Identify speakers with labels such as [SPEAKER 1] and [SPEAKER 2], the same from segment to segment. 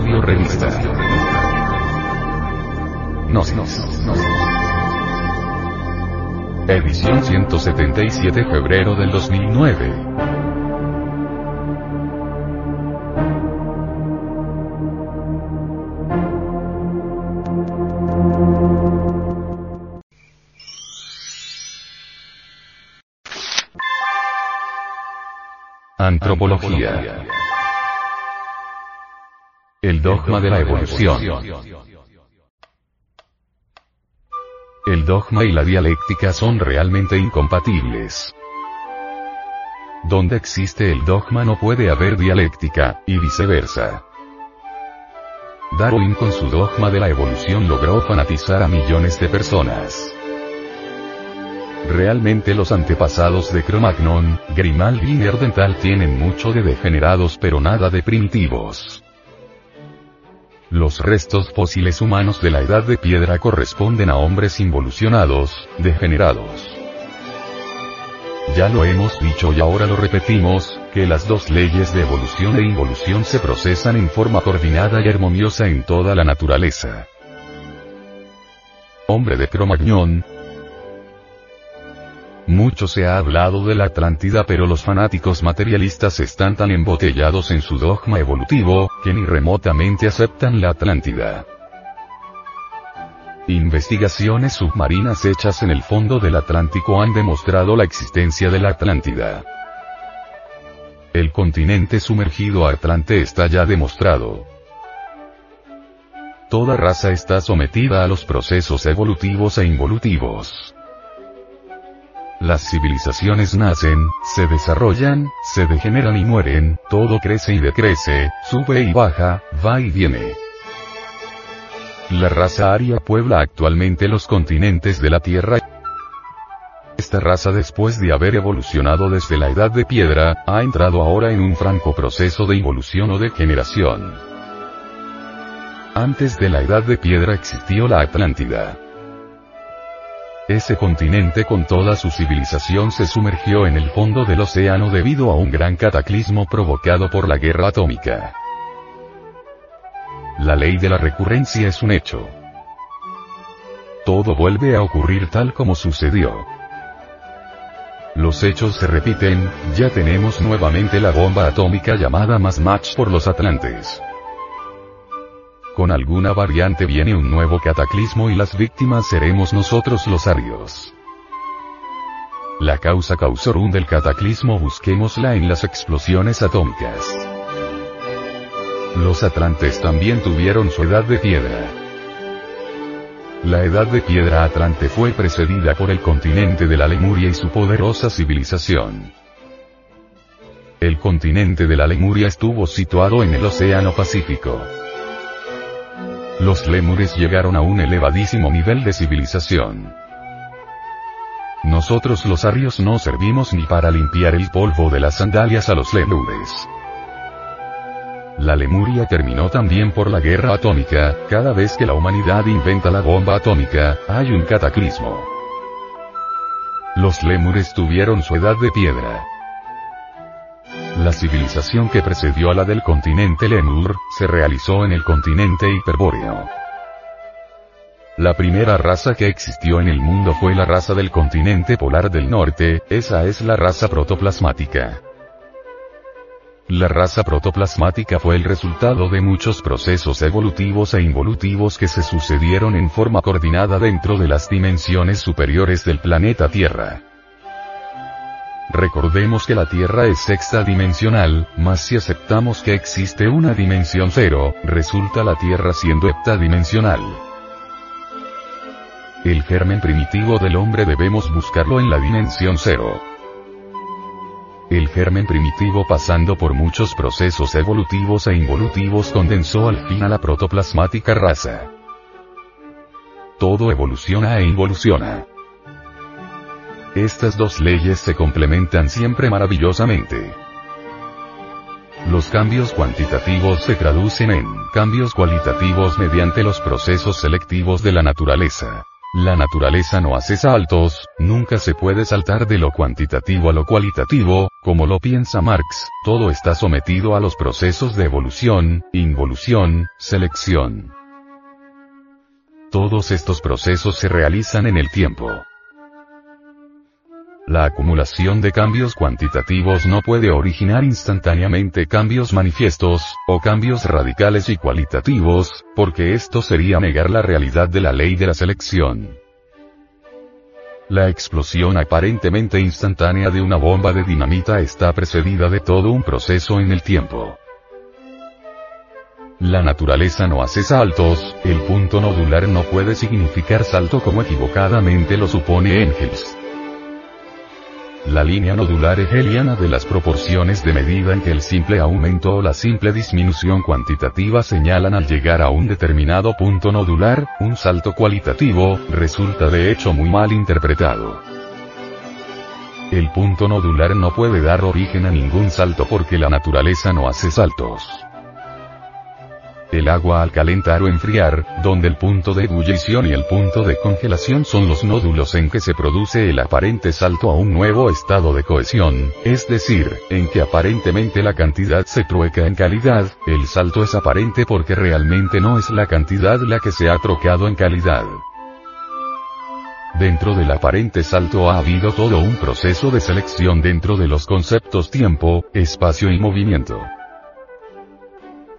[SPEAKER 1] Audio Revista. Gnosis. Edición 177 febrero del 2009. Antropología. El dogma de la evolución. El dogma y la dialéctica son realmente incompatibles. Donde existe el dogma no puede haber dialéctica, y viceversa. Darwin con su dogma de la evolución logró fanatizar a millones de personas. Realmente los antepasados de Cro-Magnon, Grimaldi y Nerdental tienen mucho de degenerados pero nada de primitivos. Los restos fósiles humanos de la edad de piedra corresponden a hombres involucionados, degenerados. Ya lo hemos dicho y ahora lo repetimos, que las dos leyes de evolución e involución se procesan en forma coordinada y armoniosa en toda la naturaleza. Hombre de Cromagnon, mucho se ha hablado de la Atlántida pero los fanáticos materialistas están tan embotellados en su dogma evolutivo, que ni remotamente aceptan la Atlántida. Investigaciones submarinas hechas en el fondo del Atlántico han demostrado la existencia de la Atlántida. El continente sumergido Atlante está ya demostrado. Toda raza está sometida a los procesos evolutivos e involutivos. Las civilizaciones nacen, se desarrollan, se degeneran y mueren, todo crece y decrece, sube y baja, va y viene. La raza aria puebla actualmente los continentes de la Tierra. Esta raza después de haber evolucionado desde la edad de piedra, ha entrado ahora en un franco proceso de involución o de generación. Antes de la edad de piedra existió la Atlántida. Ese continente con toda su civilización se sumergió en el fondo del océano debido a un gran cataclismo provocado por la guerra atómica. La ley de la recurrencia es un hecho. Todo vuelve a ocurrir tal como sucedió. Los hechos se repiten, ya tenemos nuevamente la bomba atómica llamada Mass Match por los Atlantes. Con alguna variante viene un nuevo cataclismo y las víctimas seremos nosotros los arios. La causa causorum del cataclismo busquémosla en las explosiones atómicas. Los atlantes también tuvieron su edad de piedra. La edad de piedra atlante fue precedida por el continente de la Lemuria y su poderosa civilización. El continente de la Lemuria estuvo situado en el Océano Pacífico. Los lémures llegaron a un elevadísimo nivel de civilización. Nosotros los arios no servimos ni para limpiar el polvo de las sandalias a los lémures. La Lemuria terminó también por la guerra atómica, cada vez que la humanidad inventa la bomba atómica, hay un cataclismo. Los lémures tuvieron su edad de piedra. La civilización que precedió a la del continente Lemur, se realizó en el continente hiperbóreo. La primera raza que existió en el mundo fue la raza del continente polar del norte, esa es la raza protoplasmática. La raza protoplasmática fue el resultado de muchos procesos evolutivos e involutivos que se sucedieron en forma coordinada dentro de las dimensiones superiores del planeta Tierra. Recordemos que la Tierra es sexta dimensional, mas si aceptamos que existe una dimensión cero, resulta la Tierra siendo heptadimensional. El germen primitivo del hombre debemos buscarlo en la dimensión cero. El germen primitivo pasando por muchos procesos evolutivos e involutivos condensó al fin a la protoplasmática raza. Todo evoluciona e involuciona. Estas dos leyes se complementan siempre maravillosamente. Los cambios cuantitativos se traducen en cambios cualitativos mediante los procesos selectivos de la naturaleza. La naturaleza no hace saltos, nunca se puede saltar de lo cuantitativo a lo cualitativo, como lo piensa Marx, todo está sometido a los procesos de evolución, involución, selección. Todos estos procesos se realizan en el tiempo. La acumulación de cambios cuantitativos no puede originar instantáneamente cambios manifiestos, o cambios radicales y cualitativos, porque esto sería negar la realidad de la ley de la selección. La explosión aparentemente instantánea de una bomba de dinamita está precedida de todo un proceso en el tiempo. La naturaleza no hace saltos, el punto nodular no puede significar salto como equivocadamente lo supone Engels. La línea nodular hegeliana de las proporciones de medida en que el simple aumento o la simple disminución cuantitativa señalan al llegar a un determinado punto nodular, un salto cualitativo, resulta de hecho muy mal interpretado. El punto nodular no puede dar origen a ningún salto porque la naturaleza no hace saltos. El agua al calentar o enfriar, donde el punto de ebullición y el punto de congelación son los nódulos en que se produce el aparente salto a un nuevo estado de cohesión, es decir, en que aparentemente la cantidad se trueca en calidad, el salto es aparente porque realmente no es la cantidad la que se ha trocado en calidad. Dentro del aparente salto ha habido todo un proceso de selección dentro de los conceptos tiempo, espacio y movimiento.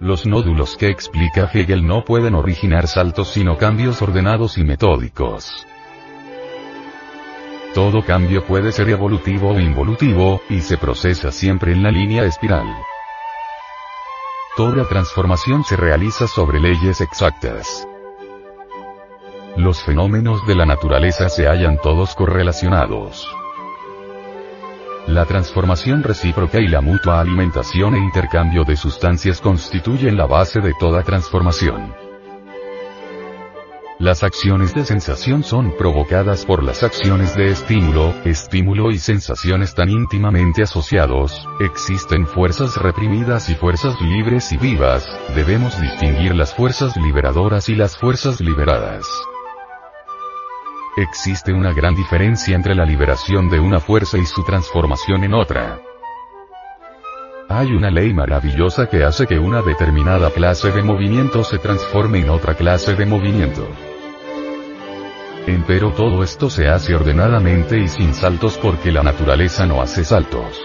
[SPEAKER 1] Los nódulos que explica Hegel no pueden originar saltos sino cambios ordenados y metódicos. Todo cambio puede ser evolutivo o involutivo, y se procesa siempre en la línea espiral. Toda transformación se realiza sobre leyes exactas. Los fenómenos de la naturaleza se hallan todos correlacionados. La transformación recíproca y la mutua alimentación e intercambio de sustancias constituyen la base de toda transformación. Las acciones de sensación son provocadas por las acciones de estímulo, estímulo y sensación están íntimamente asociados, existen fuerzas reprimidas y fuerzas libres y vivas, debemos distinguir las fuerzas liberadoras y las fuerzas liberadas. Existe una gran diferencia entre la liberación de una fuerza y su transformación en otra. Hay una ley maravillosa que hace que una determinada clase de movimiento se transforme en otra clase de movimiento. Empero todo esto se hace ordenadamente y sin saltos porque la naturaleza no hace saltos.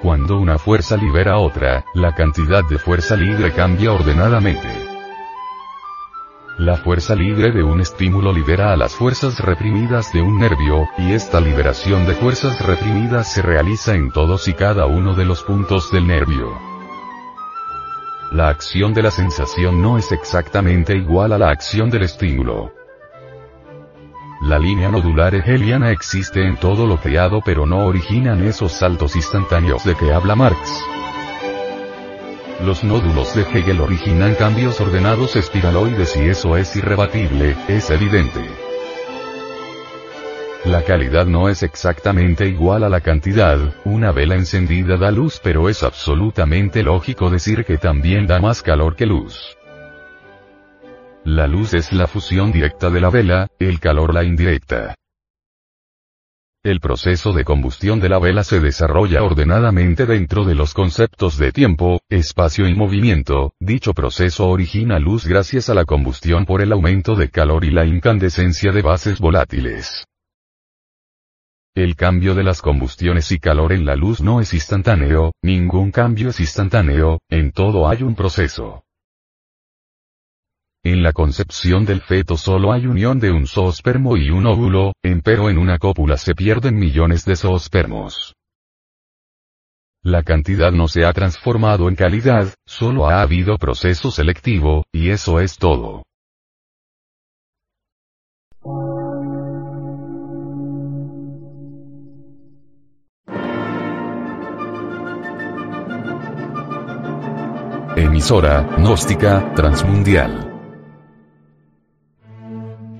[SPEAKER 1] Cuando una fuerza libera otra, la cantidad de fuerza libre cambia ordenadamente. La fuerza libre de un estímulo libera a las fuerzas reprimidas de un nervio, y esta liberación de fuerzas reprimidas se realiza en todos y cada uno de los puntos del nervio. La acción de la sensación no es exactamente igual a la acción del estímulo. La línea nodular hegeliana existe en todo lo creado pero no originan esos saltos instantáneos de que habla Marx. Los nódulos de Hegel originan cambios ordenados espiraloides y eso es irrebatible, es evidente. La calidad no es exactamente igual a la cantidad, una vela encendida da luz pero es absolutamente lógico decir que también da más calor que luz. La luz es la fusión directa de la vela, el calor la indirecta. El proceso de combustión de la vela se desarrolla ordenadamente dentro de los conceptos de tiempo, espacio y movimiento, dicho proceso origina luz gracias a la combustión por el aumento de calor y la incandescencia de bases volátiles. El cambio de las combustiones y calor en la luz no es instantáneo, ningún cambio es instantáneo, en todo hay un proceso. En la concepción del feto solo hay unión de un zoospermo y un óvulo, empero en una cópula se pierden millones de zoospermos. La cantidad no se ha transformado en calidad, solo ha habido proceso selectivo, y eso es todo. Emisora, gnóstica, transmundial